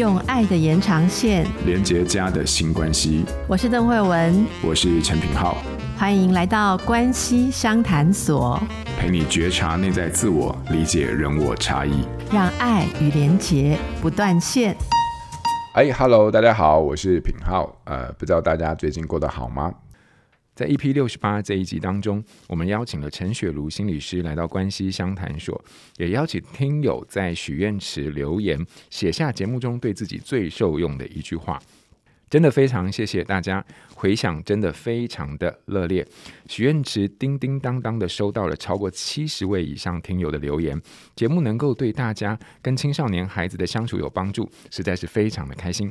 用爱的延长线连接家的新关系。我是邓慧文，我是陈品浩，欢迎来到关系商谈所，陪你觉察内在自我，理解人我差异，让爱与连结不断线。哎，Hello，大家好，我是品浩。呃，不知道大家最近过得好吗？在 EP 六十八这一集当中，我们邀请了陈雪茹心理师来到关系相谈所，也邀请听友在许愿池留言，写下节目中对自己最受用的一句话。真的非常谢谢大家，回响真的非常的热烈。许愿池叮叮当当的收到了超过七十位以上听友的留言，节目能够对大家跟青少年孩子的相处有帮助，实在是非常的开心。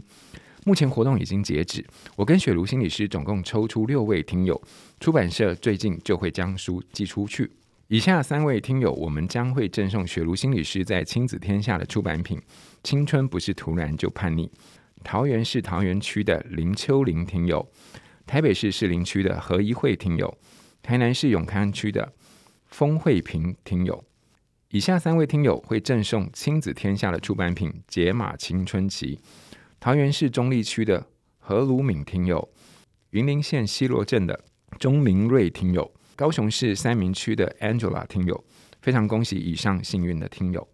目前活动已经截止，我跟雪茹心理师总共抽出六位听友，出版社最近就会将书寄出去。以下三位听友，我们将会赠送雪茹心理师在亲子天下的出版品《青春不是突然就叛逆》。桃园市桃园区的林秋玲听友，台北市士林区的何一慧听友，台南市永康区的封慧平听友。以下三位听友会赠送亲子天下的出版品《解码青春期》。桃园市中坜区的何鲁敏听友，云林县西螺镇的钟明瑞听友，高雄市三民区的 Angela 听友，非常恭喜以上幸运的听友。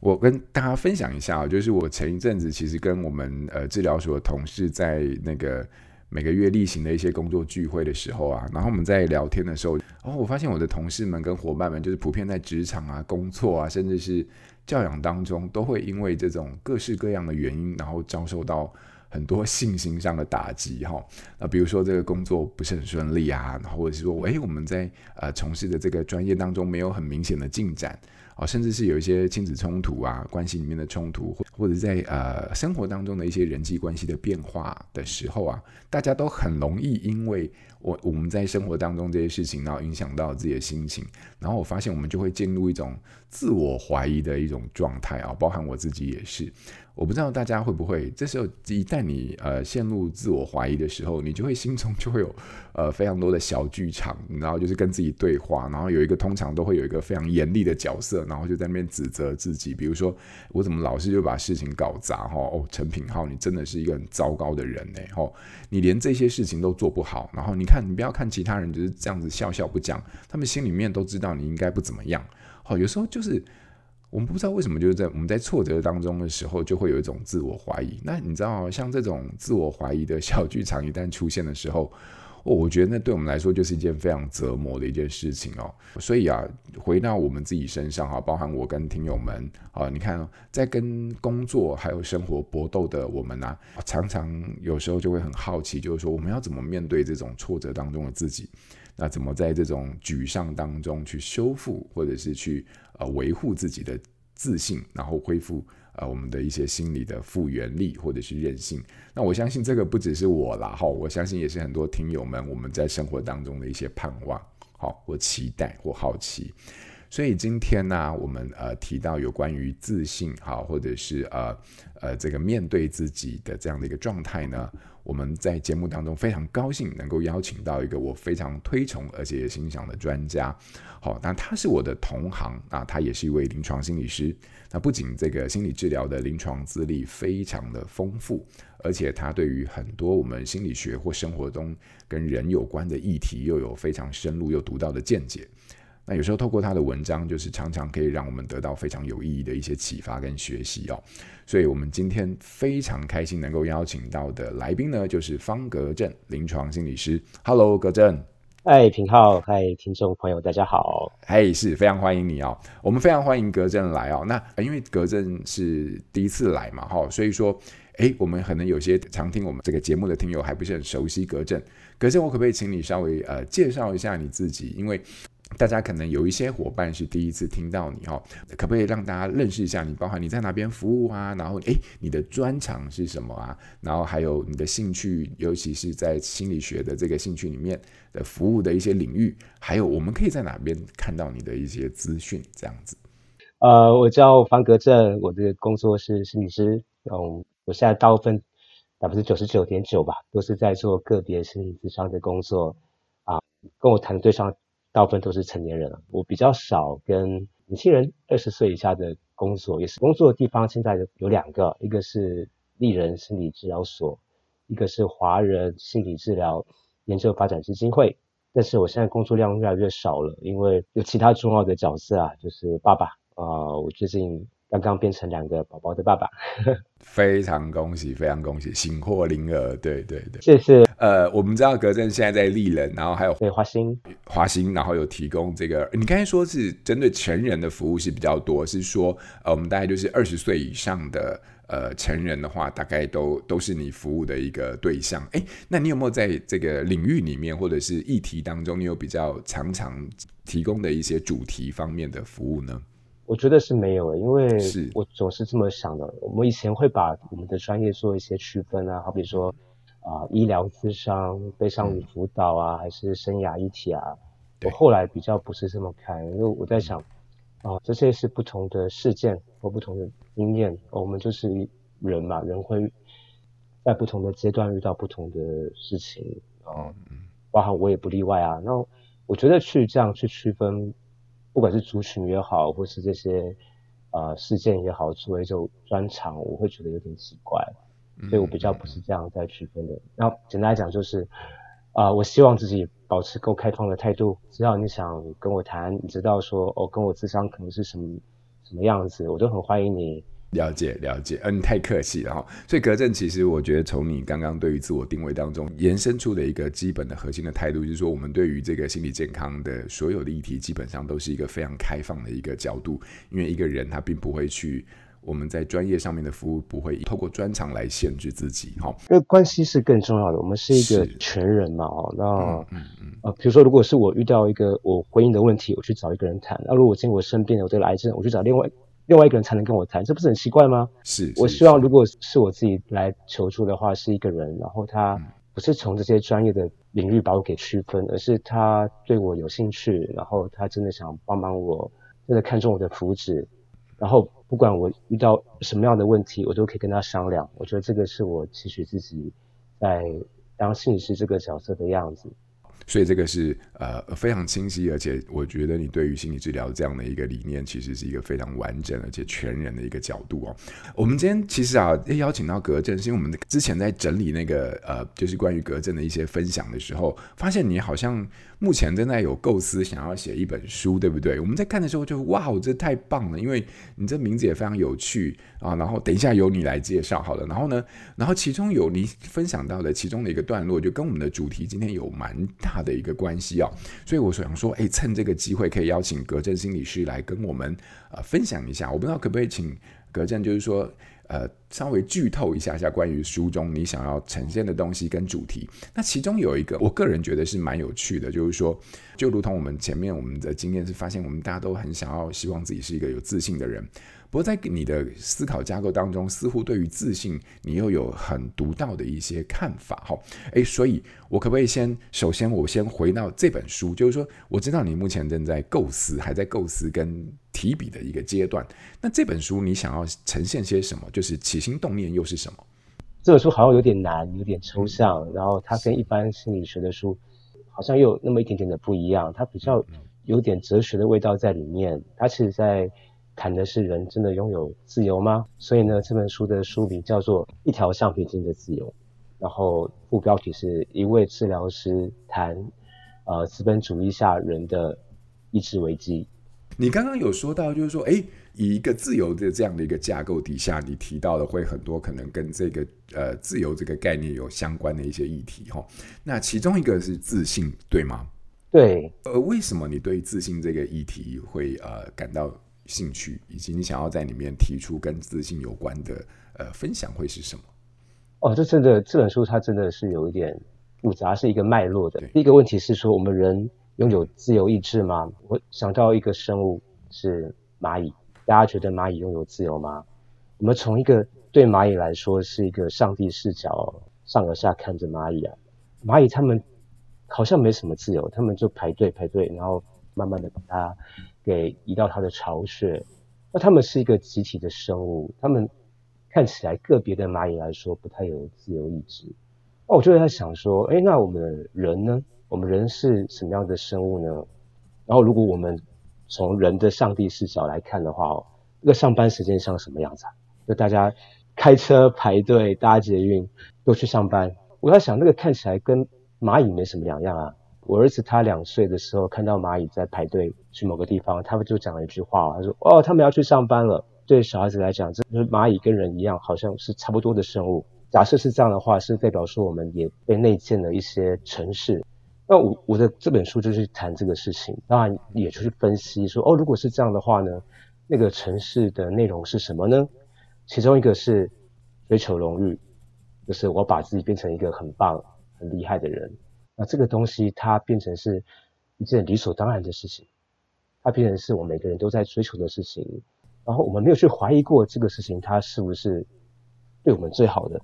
我跟大家分享一下，就是我前一阵子其实跟我们呃治疗所的同事在那个每个月例行的一些工作聚会的时候啊，然后我们在聊天的时候，哦，我发现我的同事们跟伙伴们，就是普遍在职场啊、工作啊，甚至是教养当中都会因为这种各式各样的原因，然后遭受到很多信心上的打击哈。那比如说这个工作不是很顺利啊，或者是说，诶，我们在呃从事的这个专业当中没有很明显的进展哦，甚至是有一些亲子冲突啊，关系里面的冲突，或者在呃生活当中的一些人际关系的变化的时候啊，大家都很容易因为我我们在生活当中这些事情，然后影响到自己的心情，然后我发现我们就会进入一种自我怀疑的一种状态啊，包含我自己也是。我不知道大家会不会，这时候一旦你呃陷入自我怀疑的时候，你就会心中就会有呃非常多的小剧场，然后就是跟自己对话，然后有一个通常都会有一个非常严厉的角色，然后就在那边指责自己，比如说我怎么老是就把事情搞砸哈哦，陈品浩你真的是一个很糟糕的人呢吼，你连这些事情都做不好，然后你看你不要看其他人就是这样子笑笑不讲，他们心里面都知道你应该不怎么样，好有时候就是。我们不知道为什么，就是在我们在挫折当中的时候，就会有一种自我怀疑。那你知道，像这种自我怀疑的小剧场一旦出现的时候，哦，我觉得那对我们来说就是一件非常折磨的一件事情哦。所以啊，回到我们自己身上哈，包含我跟听友们啊，你看哦，在跟工作还有生活搏斗的我们啊，常常有时候就会很好奇，就是说我们要怎么面对这种挫折当中的自己？那怎么在这种沮丧当中去修复，或者是去？呃，维护自己的自信，然后恢复呃我们的一些心理的复原力或者是韧性。那我相信这个不只是我啦，哈，我相信也是很多听友们我们在生活当中的一些盼望，好，或期待或好奇。所以今天呢，我们呃提到有关于自信，好，或者是呃呃这个面对自己的这样的一个状态呢。我们在节目当中非常高兴能够邀请到一个我非常推崇而且也欣赏的专家，好，那他是我的同行啊，他也是一位临床心理师。那不仅这个心理治疗的临床资历非常的丰富，而且他对于很多我们心理学或生活中跟人有关的议题又有非常深入又独到的见解。那有时候透过他的文章，就是常常可以让我们得到非常有意义的一些启发跟学习哦。所以，我们今天非常开心能够邀请到的来宾呢，就是方格正临床心理师。Hello，格正。嗨，平浩，嗨，听众朋友，大家好。嘿，是非常欢迎你哦。我们非常欢迎格正来哦。那因为格正是第一次来嘛，哈，所以说，哎，我们可能有些常听我们这个节目的听友还不是很熟悉格正。格正，我可不可以请你稍微呃介绍一下你自己？因为大家可能有一些伙伴是第一次听到你哦，可不可以让大家认识一下你？包含你在哪边服务啊？然后诶，你的专长是什么啊？然后还有你的兴趣，尤其是在心理学的这个兴趣里面的服务的一些领域，还有我们可以在哪边看到你的一些资讯？这样子。呃，我叫方格正，我的工作是心理师。嗯，我现在大部分百分之九十九点九吧，都是在做个别心理咨商的工作啊，跟我谈的对象。大部分都是成年人了，我比较少跟年轻人二十岁以下的工作，也是工作的地方。现在有两个，一个是立人心理治疗所，一个是华人心理治疗研究发展基金会。但是我现在工作量越来越少了，因为有其他重要的角色啊，就是爸爸啊、呃，我最近刚刚变成两个宝宝的爸爸，非常恭喜，非常恭喜，喜获麟儿，对对对，谢谢。呃，我们知道格正现在在立人，然后还有对华兴，华兴，然后有提供这个，你刚才说是针对成人的服务是比较多，是说呃，我们大概就是二十岁以上的。呃，成人的话，大概都都是你服务的一个对象。哎，那你有没有在这个领域里面，或者是议题当中，你有比较常常提供的一些主题方面的服务呢？我觉得是没有的，因为我总是这么想的。我们以前会把我们的专业做一些区分啊，好比说啊、呃，医疗咨商、悲伤与辅导啊，嗯、还是生涯一体啊。我后来比较不是这么看，因为我在想。啊，这些是不同的事件或不同的经验，我们就是人嘛，人会在不同的阶段遇到不同的事情，啊，包含我也不例外啊。那我觉得去这样去区分，不管是族群也好，或是这些呃事件也好，作为一种专长，我会觉得有点奇怪，所以我比较不是这样在区分的。那简单来讲就是。啊、呃，我希望自己保持够开放的态度。只要你想跟我谈，你知道说哦，跟我智商可能是什么什么样子，我都很欢迎你。了解了解，嗯，太客气了哈。所以格正，其实我觉得从你刚刚对于自我定位当中延伸出的一个基本的核心的态度，就是说我们对于这个心理健康的所有的议题，基本上都是一个非常开放的一个角度，因为一个人他并不会去。我们在专业上面的服务不会透过专长来限制自己，哈，因为关系是更重要的。我们是一个全人嘛，哦，那嗯嗯，嗯呃，比如说，如果是我遇到一个我婚姻的问题，我去找一个人谈；那如果今天我生病了，我得了癌症，我去找另外另外一个人才能跟我谈，这不是很奇怪吗？是，我希望如果是我自己来求助的话，是一个人，然后他不是从这些专业的领域把我给区分，而是他对我有兴趣，然后他真的想帮忙我，真的看中我的福祉。然后不管我遇到什么样的问题，我都可以跟他商量。我觉得这个是我其实自己在当心理师这个角色的样子。所以这个是呃非常清晰，而且我觉得你对于心理治疗这样的一个理念，其实是一个非常完整而且全人的一个角度哦。我们今天其实啊，邀请到格正，是因为我们之前在整理那个呃，就是关于格正的一些分享的时候，发现你好像目前正在有构思想要写一本书，对不对？我们在看的时候就哇，这太棒了，因为你这名字也非常有趣啊。然后等一下由你来介绍好了。然后呢，然后其中有你分享到的其中的一个段落，就跟我们的主题今天有蛮大的一个关系啊，所以我想说，哎，趁这个机会可以邀请格正心理师来跟我们呃分享一下。我不知道可不可以请格正，就是说呃稍微剧透一下下关于书中你想要呈现的东西跟主题。那其中有一个，我个人觉得是蛮有趣的，就是说，就如同我们前面我们的经验是发现，我们大家都很想要希望自己是一个有自信的人。不过，在你的思考架构当中，似乎对于自信，你又有很独到的一些看法，哈，诶，所以我可不可以先，首先我先回到这本书，就是说，我知道你目前正在构思，还在构思跟提笔的一个阶段。那这本书你想要呈现些什么？就是起心动念又是什么？这本书好像有点难，有点抽象，然后它跟一般心理学的书好像又有那么一点点的不一样，它比较有点哲学的味道在里面，它其实在。谈的是人真的拥有自由吗？所以呢，这本书的书名叫做《一条橡皮筋的自由》，然后副标题是一位治疗师谈，呃，资本主义下人的意志危机。你刚刚有说到，就是说，诶，以一个自由的这样的一个架构底下，你提到的会很多可能跟这个呃自由这个概念有相关的一些议题哈。那其中一个是自信，对吗？对。呃，为什么你对自信这个议题会呃感到？兴趣以及你想要在里面提出跟自信有关的呃分享会是什么？哦，这真的这本书它真的是有一点复杂，是一个脉络的。第一个问题是说，我们人拥有自由意志吗？我想到一个生物是蚂蚁，大家觉得蚂蚁拥有自由吗？我们从一个对蚂蚁来说是一个上帝视角，上而下看着蚂蚁啊，蚂蚁他们好像没什么自由，他们就排队排队，然后慢慢的把它。给移到它的巢穴，那他们是一个集体的生物，他们看起来个别的蚂蚁来说不太有自由意志。那我就在想说，哎，那我们人呢？我们人是什么样的生物呢？然后如果我们从人的上帝视角来看的话，那个上班时间像什么样子啊？就大家开车排队搭捷运都去上班。我在想，那个看起来跟蚂蚁没什么两样啊。我儿子他两岁的时候看到蚂蚁在排队去某个地方，他们就讲了一句话，他说：“哦，他们要去上班了。”对小孩子来讲，这就是蚂蚁跟人一样，好像是差不多的生物。假设是这样的话，是代表说我们也被内建了一些程式。那我我的这本书就是谈这个事情，当然也就是分析说，哦，如果是这样的话呢，那个城市的内容是什么呢？其中一个是追求荣誉，就是我把自己变成一个很棒、很厉害的人。那这个东西它变成是一件理所当然的事情，它变成是我们每个人都在追求的事情。然后我们没有去怀疑过这个事情它是不是对我们最好的。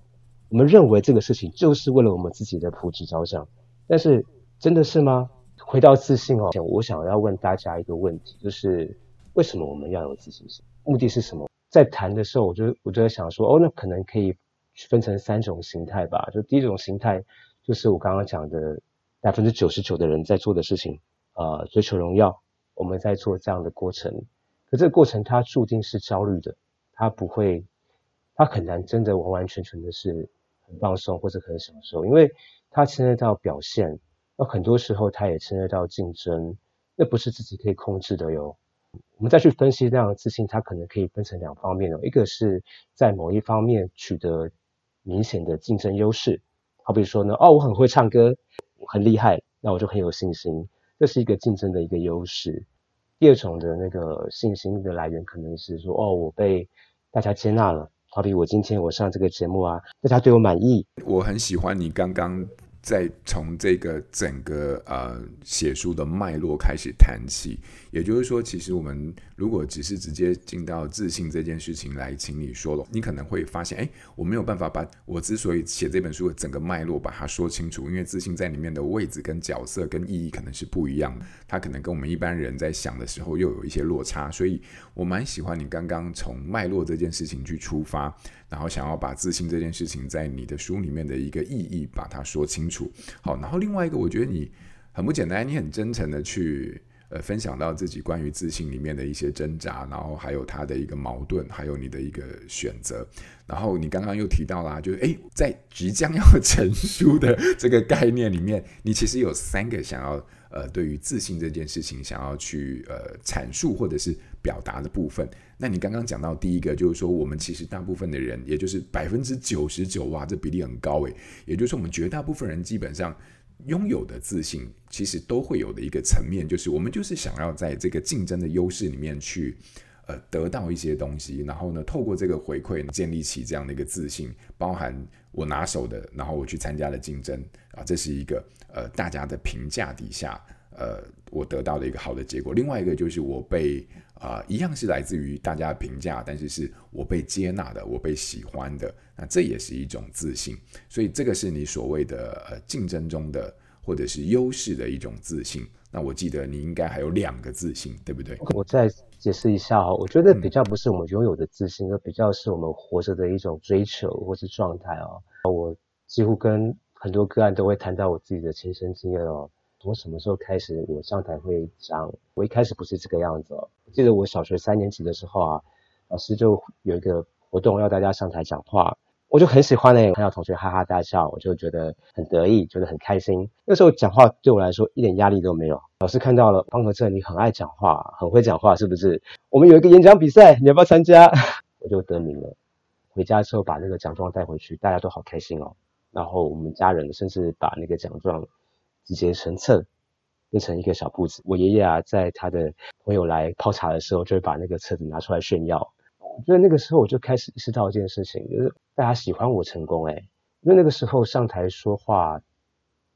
我们认为这个事情就是为了我们自己的福祉着想，但是真的是吗？回到自信哦，我想要问大家一个问题，就是为什么我们要有自信心？目的是什么？在谈的时候，我就我就在想说，哦，那可能可以分成三种形态吧。就第一种形态，就是我刚刚讲的百分之九十九的人在做的事情，呃，追求荣耀，我们在做这样的过程。可这个过程它注定是焦虑的，它不会，它很难真的完完全全的是。很放松或者很享受，因为它牵涉到表现，那很多时候它也牵涉到竞争，那不是自己可以控制的哟。我们再去分析这样的自信，它可能可以分成两方面哦，一个是在某一方面取得明显的竞争优势，好比说呢，哦，我很会唱歌，很厉害，那我就很有信心，这是一个竞争的一个优势。第二种的那个信心的来源，可能是说，哦，我被大家接纳了。好比我今天我上这个节目啊，大家对我满意。我很喜欢你刚刚再从这个整个呃写书的脉络开始谈起，也就是说，其实我们如果只是直接进到自信这件事情来，请你说了，你可能会发现，哎，我没有办法把我之所以写这本书的整个脉络把它说清楚，因为自信在里面的位置跟角色跟意义可能是不一样的，它可能跟我们一般人在想的时候又有一些落差，所以我蛮喜欢你刚刚从脉络这件事情去出发，然后想要把自信这件事情在你的书里面的一个意义把它说清楚。好，然后另外一个，我觉得你很不简单，你很真诚的去。呃，分享到自己关于自信里面的一些挣扎，然后还有他的一个矛盾，还有你的一个选择。然后你刚刚又提到啦，就是诶，在即将要 成书的这个概念里面，你其实有三个想要呃，对于自信这件事情想要去呃阐述或者是表达的部分。那你刚刚讲到第一个，就是说我们其实大部分的人，也就是百分之九十九，哇，这比例很高诶。也就是说，我们绝大部分人基本上。拥有的自信，其实都会有的一个层面，就是我们就是想要在这个竞争的优势里面去，呃，得到一些东西，然后呢，透过这个回馈建立起这样的一个自信，包含我拿手的，然后我去参加了竞争啊，这是一个呃大家的评价底下，呃，我得到的一个好的结果。另外一个就是我被。啊、呃，一样是来自于大家的评价，但是是我被接纳的，我被喜欢的，那这也是一种自信。所以这个是你所谓的呃竞争中的或者是优势的一种自信。那我记得你应该还有两个自信，对不对？我再解释一下哈，我觉得比较不是我们拥有的自信，而、嗯、比较是我们活着的一种追求或是状态哦。我几乎跟很多个案都会谈到我自己的亲身经验哦。从什么时候开始我上台会讲？我一开始不是这个样子哦。我记得我小学三年级的时候啊，老师就有一个活动要大家上台讲话，我就很喜欢呢，看到同学哈哈大笑，我就觉得很得意，觉得很开心。那时候讲话对我来说一点压力都没有。老师看到了方和正，你很爱讲话，很会讲话，是不是？我们有一个演讲比赛，你要不要参加？我就得名了。回家之后把那个奖状带回去，大家都好开心哦。然后我们家人甚至把那个奖状。集结成册，变成一个小簿子。我爷爷啊，在他的朋友来泡茶的时候，就会把那个册子拿出来炫耀。所以那个时候我就开始意识到一件事情，就是大家喜欢我成功诶，因为那个时候上台说话，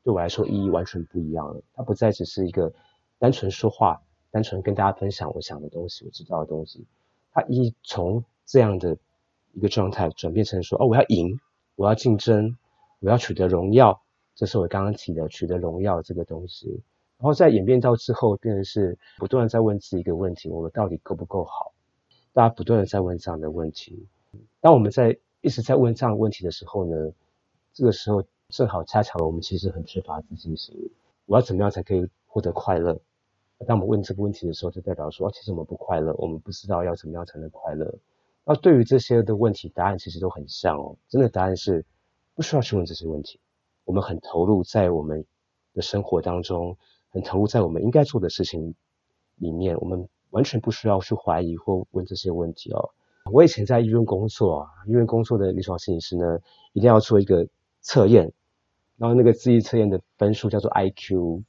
对我来说意义完全不一样了。它不再只是一个单纯说话，单纯跟大家分享我想的东西，我知道的东西。它一从这样的一个状态转变成说，哦，我要赢，我要竞争，我要取得荣耀。这是我刚刚提的取得荣耀这个东西，然后在演变到之后，变成是不断在问自己一个问题：我们到底够不够好？大家不断的在问这样的问题。当我们在一直在问这样的问题的时候呢，这个时候正好恰巧我们其实很缺乏自信心。我要怎么样才可以获得快乐？当我们问这个问题的时候，就代表说，其实我们不快乐，我们不知道要怎么样才能快乐。那对于这些的问题，答案其实都很像哦。真的答案是不需要去问这些问题。我们很投入在我们的生活当中，很投入在我们应该做的事情里面，我们完全不需要去怀疑或问这些问题哦。我以前在医院工作啊，医院工作的临床心理师呢，一定要做一个测验，然后那个智力测验的分数叫做 IQ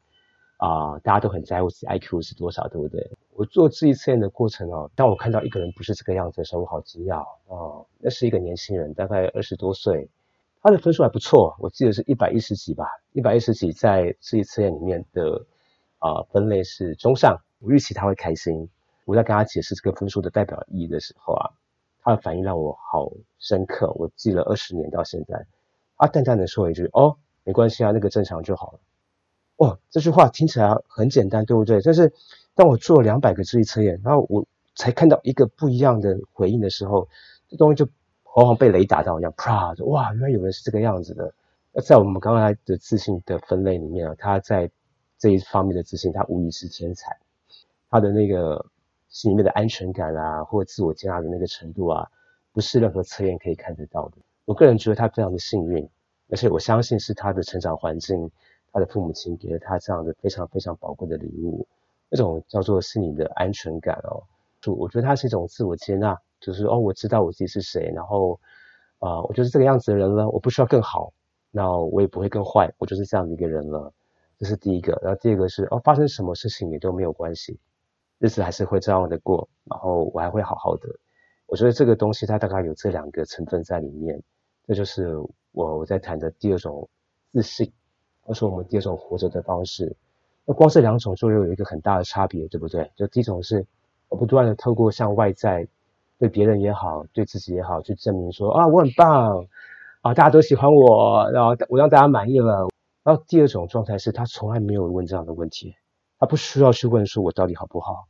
啊，大家都很在乎自己 IQ 是多少，对不对？我做智力测验的过程哦，当我看到一个人不是这个样子的时候，我好惊讶哦。那是一个年轻人，大概二十多岁，他的分数还不错，我记得是一百一十几吧，一百一十几在智力测验里面的啊、分类是中上，我预期他会开心。我在跟他解释这个分数的代表意义的时候啊。他的反应让我好深刻，我记了二十年到现在。他淡淡的说一句：“哦，没关系啊，那个正常就好了。”哦，这句话听起来很简单，对不对？但是当我做两百个智力测验，然后我才看到一个不一样的回应的时候，这东西就好像被雷打到一样，啪！哇，原来有人是这个样子的。在我们刚才的自信的分类里面啊，他在这一方面的自信，他无疑是天才。他的那个。心里面的安全感啊，或自我接纳的那个程度啊，不是任何测验可以看得到的。我个人觉得他非常的幸运，而且我相信是他的成长环境，他的父母亲给了他这样的非常非常宝贵的礼物，那种叫做心理的安全感哦。就我觉得他是一种自我接纳，就是哦，我知道我自己是谁，然后啊、我就是这个样子的人了，我不需要更好，那我也不会更坏，我就是这样的一个人了。这是第一个，然后第二个是哦，发生什么事情也都没有关系。日子还是会这样的过，然后我还会好好的。我觉得这个东西它大概有这两个成分在里面，这就是我我在谈的第二种自信，或是我们第二种活着的方式。那光这两种就又有一个很大的差别，对不对？就第一种是我不断的透过向外在对别人也好，对自己也好，去证明说啊我很棒啊，大家都喜欢我，然后我让大家满意了。然后第二种状态是他从来没有问这样的问题，他不需要去问说我到底好不好。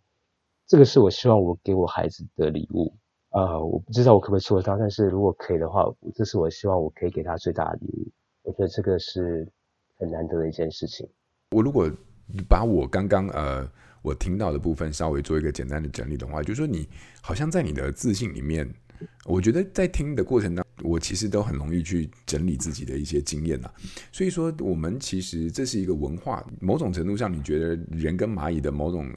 这个是我希望我给我孩子的礼物，呃，我不知道我可不可以做得到，但是如果可以的话，这是我希望我可以给他最大的礼物。我觉得这个是很难得的一件事情。我如果把我刚刚呃我听到的部分稍微做一个简单的整理的话，就是说你好像在你的自信里面，我觉得在听的过程当中，我其实都很容易去整理自己的一些经验啊。所以说，我们其实这是一个文化，某种程度上，你觉得人跟蚂蚁的某种。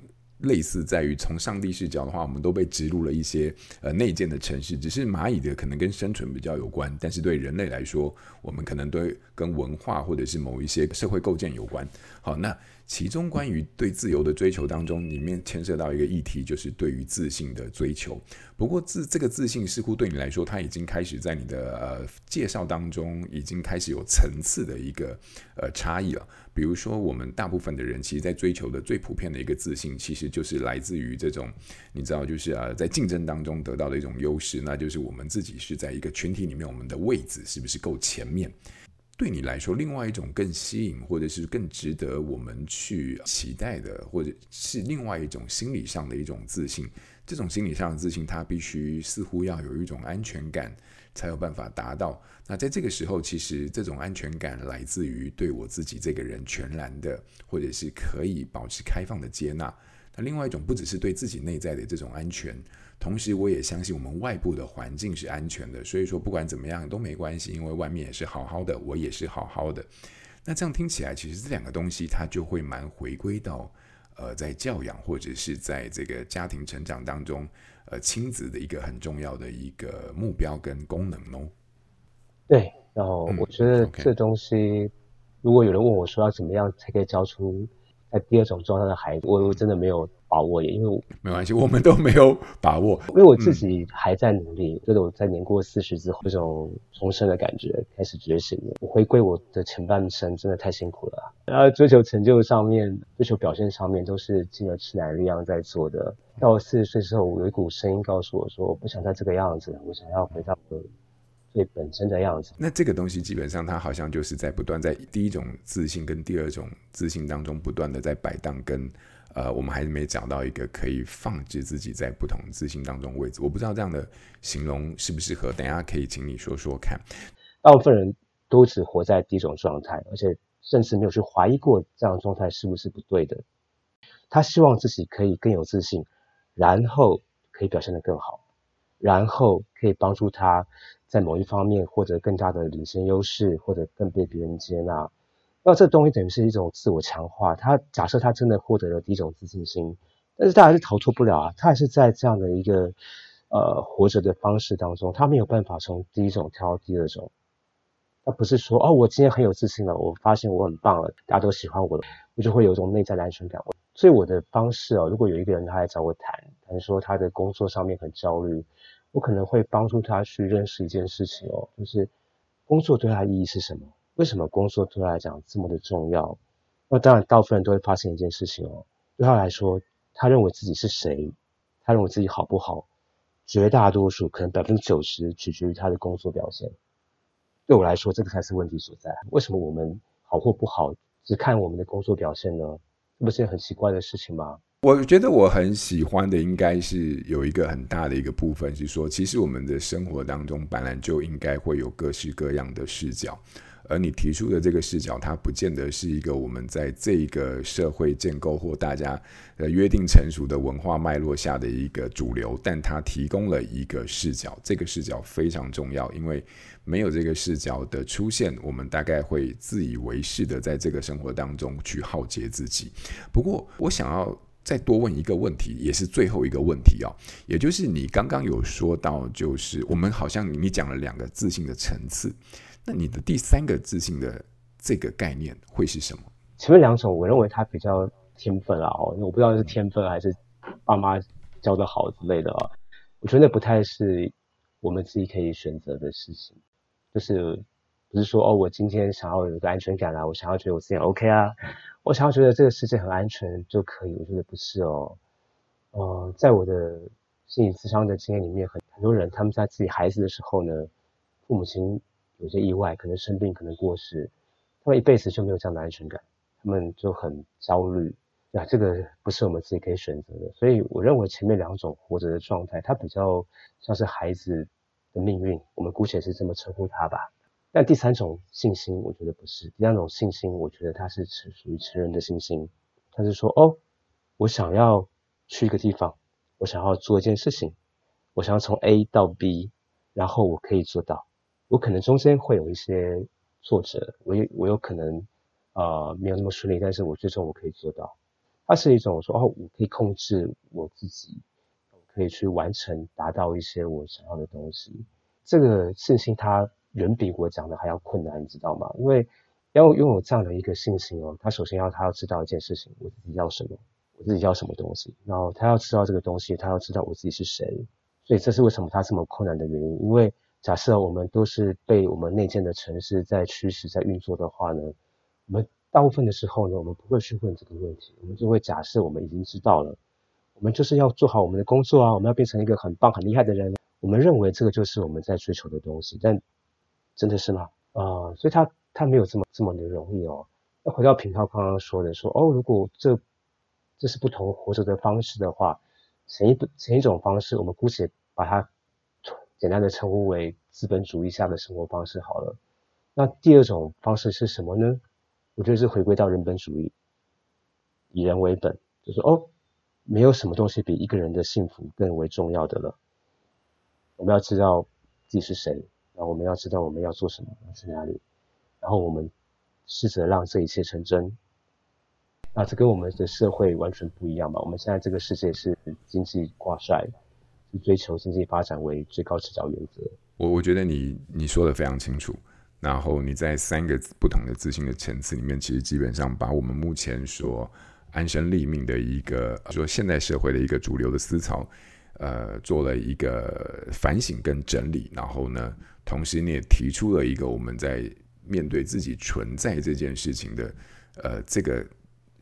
类似在于从上帝视角的话，我们都被植入了一些呃内建的城市，只是蚂蚁的可能跟生存比较有关，但是对人类来说，我们可能对跟文化或者是某一些社会构建有关。好，那。其中关于对自由的追求当中，里面牵涉到一个议题，就是对于自信的追求。不过自这个自信似乎对你来说，它已经开始在你的呃介绍当中，已经开始有层次的一个呃差异了。比如说，我们大部分的人其实，在追求的最普遍的一个自信，其实就是来自于这种你知道，就是啊在竞争当中得到的一种优势，那就是我们自己是在一个群体里面，我们的位置是不是够前面。对你来说，另外一种更吸引，或者是更值得我们去期待的，或者是另外一种心理上的一种自信。这种心理上的自信，它必须似乎要有一种安全感，才有办法达到。那在这个时候，其实这种安全感来自于对我自己这个人全然的，或者是可以保持开放的接纳。那另外一种，不只是对自己内在的这种安全。同时，我也相信我们外部的环境是安全的，所以说不管怎么样都没关系，因为外面也是好好的，我也是好好的。那这样听起来，其实这两个东西它就会蛮回归到，呃，在教养或者是在这个家庭成长当中，呃，亲子的一个很重要的一个目标跟功能哦。对，然后我觉得这东西，如果有人问我说要怎么样才可以教出在第二种状态的孩子，我我真的没有。把握也，因为我没关系，我们都没有把握，因为我自己还在努力。觉得我在年过四十之后，这种重生的感觉开始觉醒了。我回归我的前半生，真的太辛苦了。然后追求成就上面，追求表现上面，都是尽了吃奶力量在做的。到了四十岁之后，我有一股声音告诉我说：“我不想再这个样子，我想要回到最本身的样子。”那这个东西基本上，它好像就是在不断在第一种自信跟第二种自信当中，不断的在摆荡跟。呃，我们还是没找到一个可以放置自己在不同自信当中位置。我不知道这样的形容适不适合，等一下可以请你说说看。大部分人都只活在第一种状态，而且甚至没有去怀疑过这样的状态是不是不对的。他希望自己可以更有自信，然后可以表现得更好，然后可以帮助他在某一方面获得更大的领先优势，或者更被别人接纳。那这东西等于是一种自我强化。他假设他真的获得了第一种自信心，但是他还是逃脱不了啊，他还是在这样的一个呃活着的方式当中，他没有办法从第一种跳到第二种。他不是说哦，我今天很有自信了，我发现我很棒了，大家都喜欢我了，我就会有一种内在的安全感。所以我的方式哦，如果有一个人他来找我谈，谈说他的工作上面很焦虑，我可能会帮助他去认识一件事情哦，就是工作对他的意义是什么？为什么工作对他来讲这么的重要？那当然，大部分人都会发现一件事情哦，对他来说，他认为自己是谁，他认为自己好不好，绝大多数可能百分之九十取决于他的工作表现。对我来说，这个才是问题所在。为什么我们好或不好只看我们的工作表现呢？这不是很奇怪的事情吗？我觉得我很喜欢的，应该是有一个很大的一个部分是说，其实我们的生活当中本来就应该会有各式各样的视角。而你提出的这个视角，它不见得是一个我们在这个社会建构或大家呃约定成熟的文化脉络下的一个主流，但它提供了一个视角，这个视角非常重要，因为没有这个视角的出现，我们大概会自以为是的在这个生活当中去耗竭自己。不过，我想要再多问一个问题，也是最后一个问题哦，也就是你刚刚有说到，就是我们好像你讲了两个自信的层次。那你的第三个自信的这个概念会是什么？前面两种，我认为它比较天分啊，哦，我不知道是天分还是爸妈教的好之类的啊。我觉得那不太是我们自己可以选择的事情，就是不是说哦，我今天想要有一个安全感啊，我想要觉得我自己 OK 啊，我想要觉得这个世界很安全就可以。我觉得不是哦，呃，在我的心理咨商的经验里面，很很多人他们在自己孩子的时候呢，父母亲。有些意外，可能生病，可能过世，他们一辈子就没有这样的安全感，他们就很焦虑。啊，这个不是我们自己可以选择的。所以我认为前面两种活着的状态，它比较像是孩子的命运，我们姑且是这么称呼它吧。但第三种信心，我觉得不是。第三种信心，我觉得它是属于成人的信心。它是说，哦，我想要去一个地方，我想要做一件事情，我想要从 A 到 B，然后我可以做到。我可能中间会有一些挫折，我有我有可能呃没有那么顺利，但是我最终我可以做到。它是一种说哦，我可以控制我自己，可以去完成达到一些我想要的东西。这个信心它远比我讲的还要困难，你知道吗？因为要拥有这样的一个信心哦，他首先要他要知道一件事情，我自己要什么，我自己要什么东西，然后他要知道这个东西，他要知道我自己是谁。所以这是为什么他这么困难的原因，因为。假设我们都是被我们内建的程式在驱使、在运作的话呢，我们大部分的时候呢，我们不会去问这个问题，我们就会假设我们已经知道了，我们就是要做好我们的工作啊，我们要变成一个很棒、很厉害的人。我们认为这个就是我们在追求的东西，但真的是吗？啊、所以他他没有这么这么的容易哦。那回到平涛刚刚说的说，哦，如果这这是不同活着的方式的话，前一前一种方式，我们姑且把它。简单的称呼为资本主义下的生活方式好了。那第二种方式是什么呢？我觉得是回归到人本主义，以人为本，就是哦，没有什么东西比一个人的幸福更为重要的了。我们要知道自己是谁，我们要知道我们要做什么，去哪里，然后我们试着让这一切成真。那这跟我们的社会完全不一样嘛。我们现在这个世界是经济挂帅。追求经济发展为最高指导原则。我我觉得你你说的非常清楚，然后你在三个不同的自信的层次里面，其实基本上把我们目前说安身立命的一个说现代社会的一个主流的思潮，呃，做了一个反省跟整理。然后呢，同时你也提出了一个我们在面对自己存在这件事情的呃这个。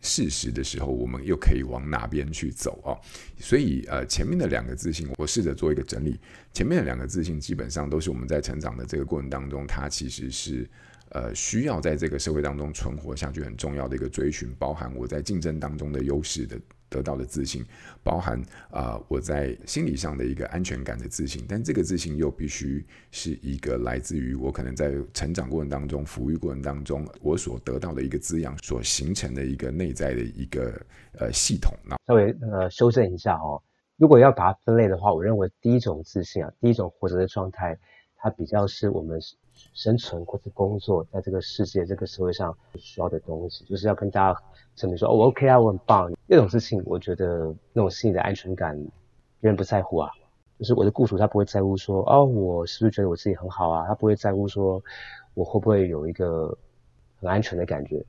事实的时候，我们又可以往哪边去走啊？所以，呃，前面的两个自信，我试着做一个整理。前面的两个自信，基本上都是我们在成长的这个过程当中，它其实是呃需要在这个社会当中存活下去很重要的一个追寻，包含我在竞争当中的优势的。得到的自信，包含啊、我在心理上的一个安全感的自信，但这个自信又必须是一个来自于我可能在成长过程当中、抚育过程当中，我所得到的一个滋养所形成的一个内在的一个呃系统。那稍微呃修正一下哦，如果要把它分类的话，我认为第一种自信啊，第一种活着的状态，它比较是我们生存或者工作在这个世界、这个社会上需要的东西，就是要跟大家证明说，哦，我 OK 啊，我很棒。那种事情，我觉得那种心理的安全感，别人不在乎啊。就是我的雇主他不会在乎说，哦，我是不是觉得我自己很好啊？他不会在乎说，我会不会有一个很安全的感觉。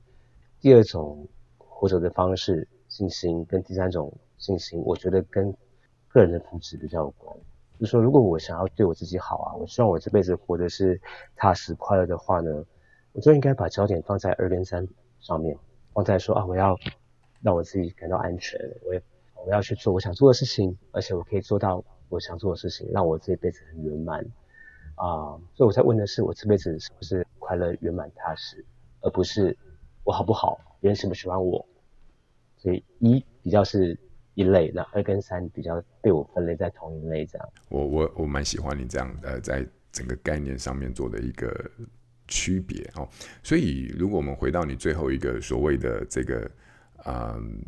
第二种活着的方式，信心，跟第三种信心，我觉得跟个人的福祉比较有关，就是说，如果我想要对我自己好啊，我希望我这辈子活的是踏实快乐的话呢，我就应该把焦点放在二跟三上面，放在说啊，我要让我自己感到安全，我也我要去做我想做的事情，而且我可以做到我想做的事情，让我这一辈子很圆满啊。所以我在问的是，我这辈子是不是快乐、圆满、踏实，而不是我好不好，别人喜不喜欢我。所以一比较是。一类，那二跟三比较被我分类在同一类，这样。我我我蛮喜欢你这样呃，在整个概念上面做的一个区别哦。所以，如果我们回到你最后一个所谓的这个，嗯，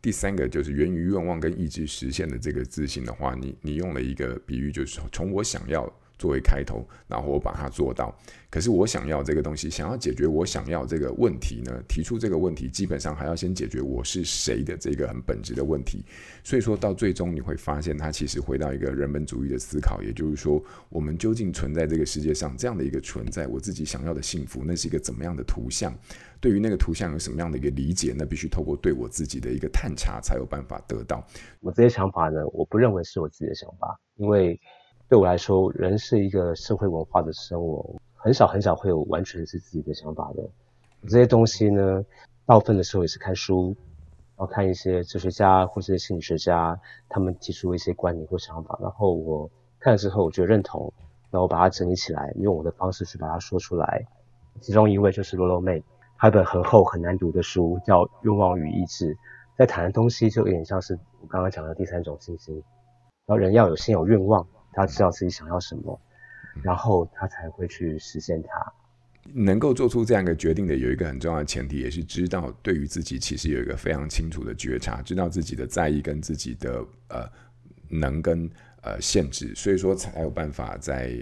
第三个就是源于愿望跟意志实现的这个自信的话，你你用了一个比喻，就是从我想要。作为开头，然后我把它做到。可是我想要这个东西，想要解决我想要这个问题呢？提出这个问题，基本上还要先解决我是谁的这个很本质的问题。所以说到最终，你会发现它其实回到一个人本主义的思考，也就是说，我们究竟存在这个世界上这样的一个存在，我自己想要的幸福，那是一个怎么样的图像？对于那个图像有什么样的一个理解？那必须透过对我自己的一个探查，才有办法得到。我这些想法呢，我不认为是我自己的想法，因为。对我来说，人是一个社会文化的生物，很少很少会有完全是自己的想法的。这些东西呢，大部分的时候也是看书，然后看一些哲学家或者心理学家他们提出一些观点或想法，然后我看了之后，我觉得认同，然后我把它整理起来，用我的方式去把它说出来。其中一位就是罗罗妹，她有本很厚很难读的书叫《愿望与意志》，在谈的东西就有点像是我刚刚讲的第三种信心，然后人要有先有愿望。他知道自己想要什么，然后他才会去实现它。能够做出这样一个决定的，有一个很重要的前提，也是知道对于自己其实有一个非常清楚的觉察，知道自己的在意跟自己的呃能跟呃限制，所以说才有办法在。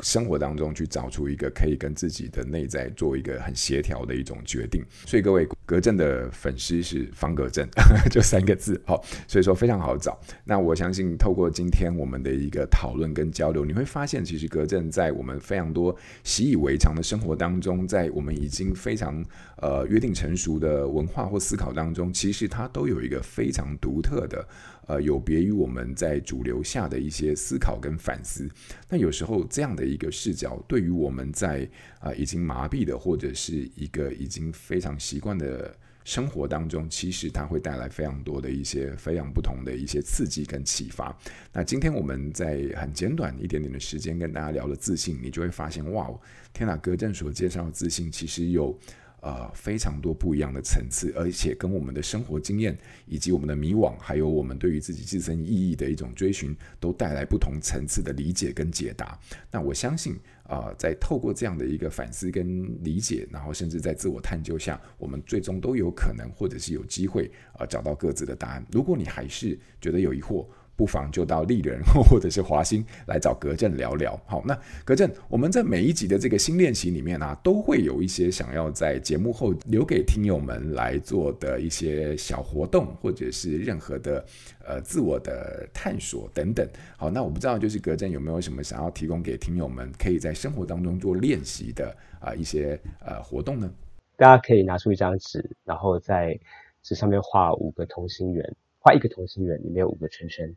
生活当中去找出一个可以跟自己的内在做一个很协调的一种决定，所以各位格正的粉丝是方格正，就三个字，好，所以说非常好找。那我相信透过今天我们的一个讨论跟交流，你会发现其实格正在我们非常多习以为常的生活当中，在我们已经非常呃约定成熟的文化或思考当中，其实它都有一个非常独特的。呃，有别于我们在主流下的一些思考跟反思，那有时候这样的一个视角，对于我们在啊、已经麻痹的或者是一个已经非常习惯的生活当中，其实它会带来非常多的一些非常不同的一些刺激跟启发。那今天我们在很简短一点点的时间跟大家聊了自信，你就会发现，哇，天哪，格正所介绍的自信其实有。呃，非常多不一样的层次，而且跟我们的生活经验，以及我们的迷惘，还有我们对于自己自身意义的一种追寻，都带来不同层次的理解跟解答。那我相信，啊、在透过这样的一个反思跟理解，然后甚至在自我探究下，我们最终都有可能，或者是有机会，啊、找到各自的答案。如果你还是觉得有疑惑，不妨就到立人 或者是华兴来找格正聊聊。好，那格正，我们在每一集的这个新练习里面啊，都会有一些想要在节目后留给听友们来做的一些小活动，或者是任何的呃自我的探索等等。好，那我不知道就是格正有没有什么想要提供给听友们，可以在生活当中做练习的啊、一些呃活动呢？大家可以拿出一张纸，然后在纸上面画五个同心圆，画一个同心圆，里面有五个圈圈。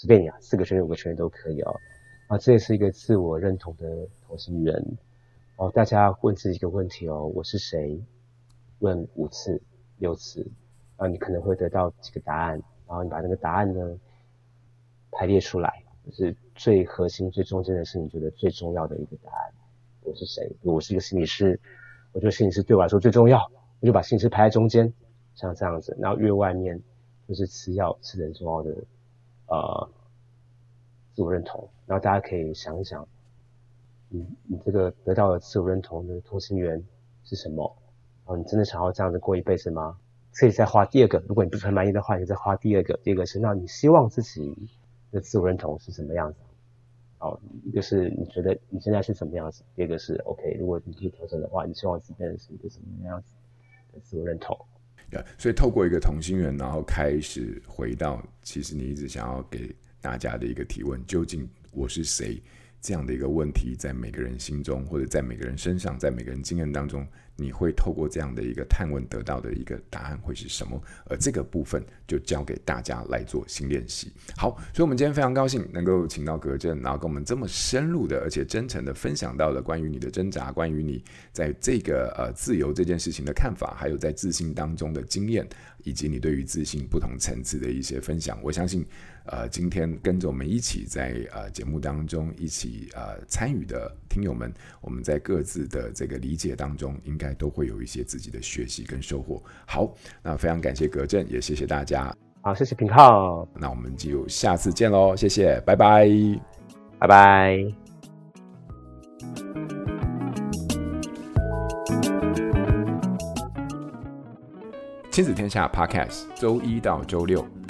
随便你啊，四个圈、五个圈都可以哦。啊，这也是一个自我认同的同心圆。哦，大家问自己一个问题哦：我是谁？问五次、六次，啊，你可能会得到几个答案。然后你把那个答案呢排列出来，就是最核心、最中间的是你觉得最重要的一个答案。我是谁？我是一个心理师，我觉得心理师对我来说最重要，我就把心理师排在中间，像这样子。然后越外面就是次要、次等重要的。呃，自我认同，然后大家可以想一想，你你这个得到的自我认同的同心圆是什么？然后你真的想要这样子过一辈子吗？可以再画第二个。如果你不是很满意的话，你再画第二个。第二个是，那你希望自己的自我认同是什么样子？哦，一个是你觉得你现在是什么样子？第二个是 OK，如果你可以调整的话，你希望自己变成是一个什么样子的自我认同？对，所以透过一个同心圆，然后开始回到其实你一直想要给大家的一个提问：究竟我是谁？这样的一个问题，在每个人心中，或者在每个人身上，在每个人经验当中。你会透过这样的一个探问得到的一个答案会是什么？而这个部分就交给大家来做新练习。好，所以我们今天非常高兴能够请到葛正，然后跟我们这么深入的而且真诚的分享到了关于你的挣扎，关于你在这个呃自由这件事情的看法，还有在自信当中的经验，以及你对于自信不同层次的一些分享。我相信。呃，今天跟着我们一起在呃节目当中一起呃参与的听友们，我们在各自的这个理解当中，应该都会有一些自己的学习跟收获。好，那非常感谢格正，也谢谢大家。好，谢谢品浩。那我们就下次见喽，谢谢，拜拜，拜拜。亲子天下 Podcast，周一到周六